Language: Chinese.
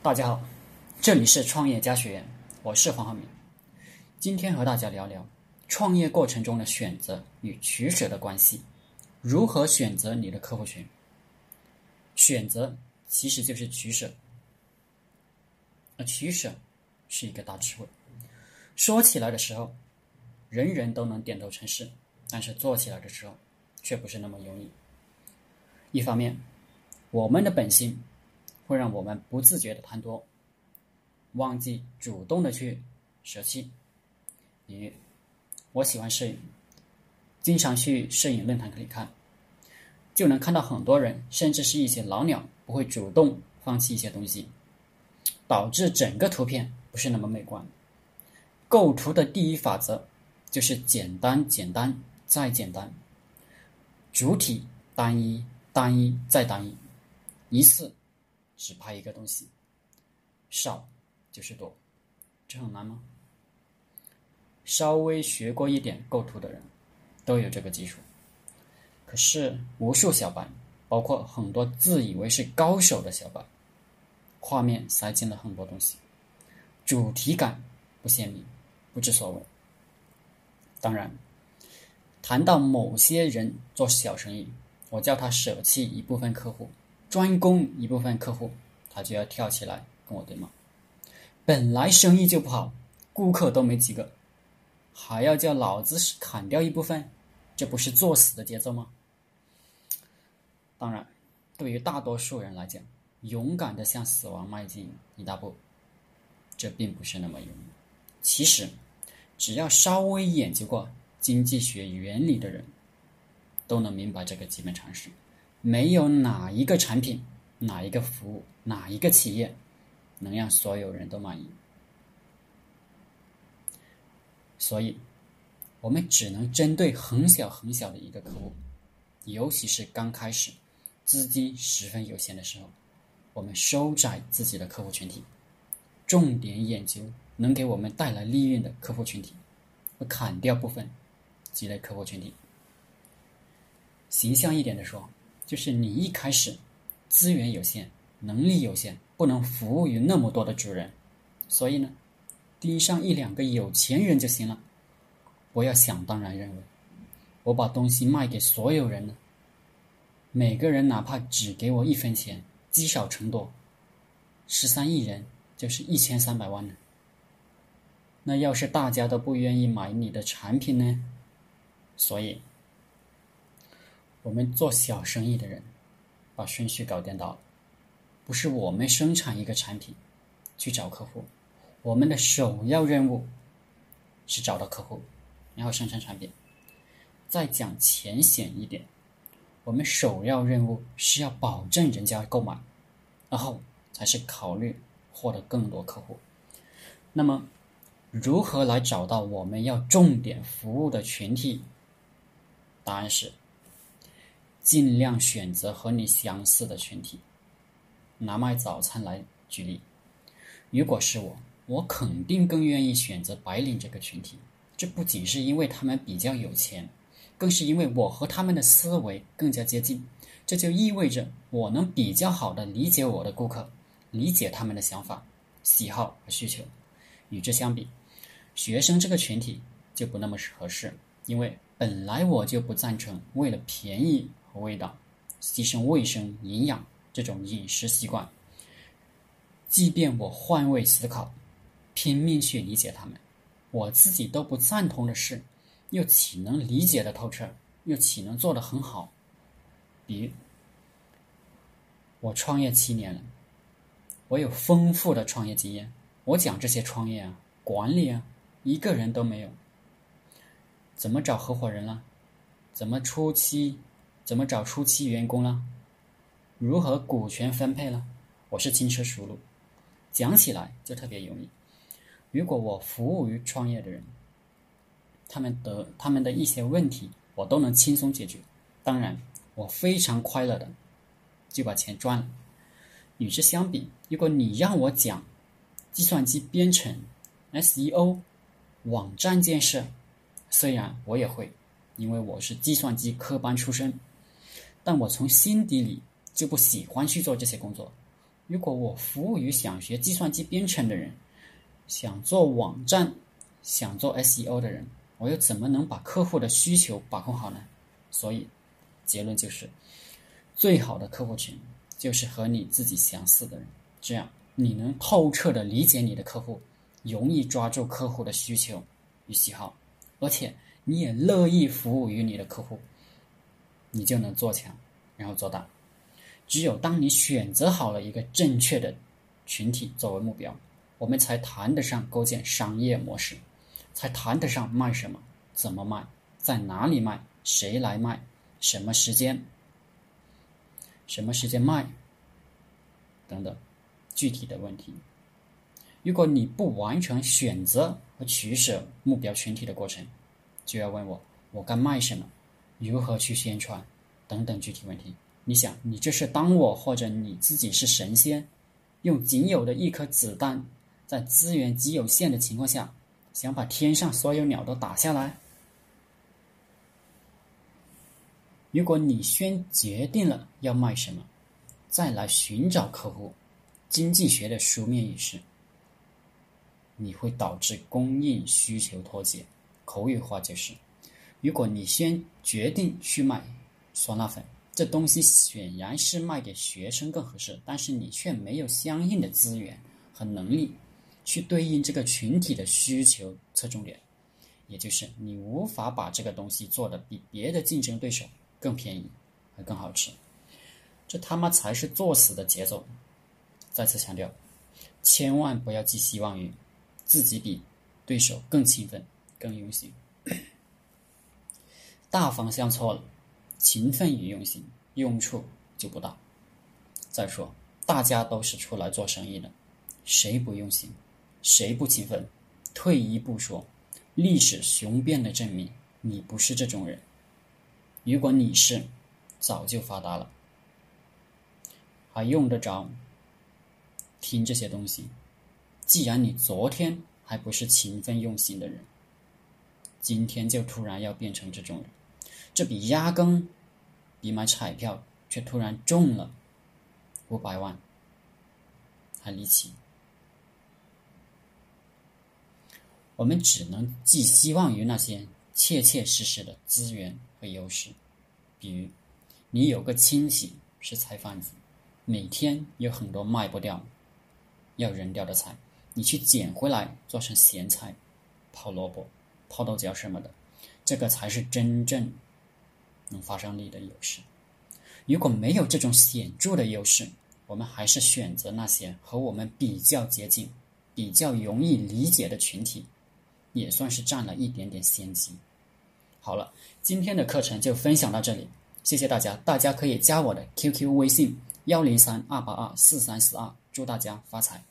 大家好，这里是创业家学院，我是黄浩明。今天和大家聊聊创业过程中的选择与取舍的关系，如何选择你的客户群？选择其实就是取舍，而取舍是一个大智慧。说起来的时候，人人都能点头称是，但是做起来的时候，却不是那么容易。一方面，我们的本性。会让我们不自觉的贪多，忘记主动的去舍弃。比如，我喜欢摄影，经常去摄影论坛里看，就能看到很多人，甚至是一些老鸟，不会主动放弃一些东西，导致整个图片不是那么美观。构图的第一法则就是简单、简单再简单，主体单一、单一再单一，一次。只拍一个东西，少就是多，这很难吗？稍微学过一点构图的人，都有这个基础。可是无数小白，包括很多自以为是高手的小白，画面塞进了很多东西，主题感不鲜明，不知所谓。当然，谈到某些人做小生意，我叫他舍弃一部分客户。专攻一部分客户，他就要跳起来跟我对骂。本来生意就不好，顾客都没几个，还要叫老子砍掉一部分，这不是作死的节奏吗？当然，对于大多数人来讲，勇敢的向死亡迈进一大步，这并不是那么容易。其实，只要稍微研究过经济学原理的人，都能明白这个基本常识。没有哪一个产品、哪一个服务、哪一个企业能让所有人都满意，所以，我们只能针对很小很小的一个客户，尤其是刚开始、资金十分有限的时候，我们收窄自己的客户群体，重点研究能给我们带来利润的客户群体，和砍掉部分积累客户群体。形象一点的说。就是你一开始资源有限，能力有限，不能服务于那么多的主人，所以呢，盯上一两个有钱人就行了。不要想当然认为我把东西卖给所有人呢，每个人哪怕只给我一分钱，积少成多，十三亿人就是一千三百万呢。那要是大家都不愿意买你的产品呢？所以。我们做小生意的人，把顺序搞颠倒了。不是我们生产一个产品去找客户，我们的首要任务是找到客户，然后生产产品。再讲浅显一点，我们首要任务是要保证人家购买，然后才是考虑获得更多客户。那么，如何来找到我们要重点服务的群体？答案是。尽量选择和你相似的群体。拿卖早餐来举例，如果是我，我肯定更愿意选择白领这个群体。这不仅是因为他们比较有钱，更是因为我和他们的思维更加接近。这就意味着我能比较好的理解我的顾客，理解他们的想法、喜好和需求。与之相比，学生这个群体就不那么合适，因为本来我就不赞成为了便宜。味道，牺牲卫生、营养这种饮食习惯。即便我换位思考，拼命去理解他们，我自己都不赞同的事，又岂能理解的透彻？又岂能做得很好？比如，我创业七年了，我有丰富的创业经验。我讲这些创业啊、管理啊，一个人都没有。怎么找合伙人了？怎么初期？怎么找初期员工了？如何股权分配了？我是轻车熟路，讲起来就特别容易。如果我服务于创业的人，他们的他们的一些问题，我都能轻松解决。当然，我非常快乐的就把钱赚了。与之相比，如果你让我讲计算机编程、SEO、网站建设，虽然我也会，因为我是计算机科班出身。但我从心底里就不喜欢去做这些工作，如果我服务于想学计算机编程的人，想做网站、想做 SEO 的人，我又怎么能把客户的需求把控好呢？所以，结论就是，最好的客户群就是和你自己相似的人，这样你能透彻的理解你的客户，容易抓住客户的需求与喜好，而且你也乐意服务于你的客户，你就能做强，然后做大。只有当你选择好了一个正确的群体作为目标，我们才谈得上构建商业模式，才谈得上卖什么、怎么卖、在哪里卖、谁来卖、什么时间、什么时间卖等等具体的问题。如果你不完成选择和取舍目标群体的过程，就要问我我该卖什么、如何去宣传等等具体问题。你想，你这是当我或者你自己是神仙，用仅有的一颗子弹，在资源极有限的情况下，想把天上所有鸟都打下来？如果你先决定了要卖什么，再来寻找客户，经济学的书面语是，你会导致供应需求脱节。口语化就是，如果你先决定去卖酸辣粉。这东西显然是卖给学生更合适，但是你却没有相应的资源和能力去对应这个群体的需求侧重点，也就是你无法把这个东西做的比别的竞争对手更便宜还更好吃，这他妈才是作死的节奏！再次强调，千万不要寄希望于自己比对手更勤奋、更用心，大方向错了。勤奋与用心，用处就不大。再说，大家都是出来做生意的，谁不用心，谁不勤奋？退一步说，历史雄辩的证明，你不是这种人。如果你是，早就发达了，还用得着听这些东西？既然你昨天还不是勤奋用心的人，今天就突然要变成这种人。这比压根比买彩票却突然中了五百万还离奇。我们只能寄希望于那些切切实实的资源和优势，比如你有个亲戚是菜贩子，每天有很多卖不掉、要扔掉的菜，你去捡回来做成咸菜、泡萝卜、泡豆角什么的，这个才是真正。能发生力的优势，如果没有这种显著的优势，我们还是选择那些和我们比较接近、比较容易理解的群体，也算是占了一点点先机。好了，今天的课程就分享到这里，谢谢大家。大家可以加我的 QQ 微信幺零三二八二四三四二，祝大家发财。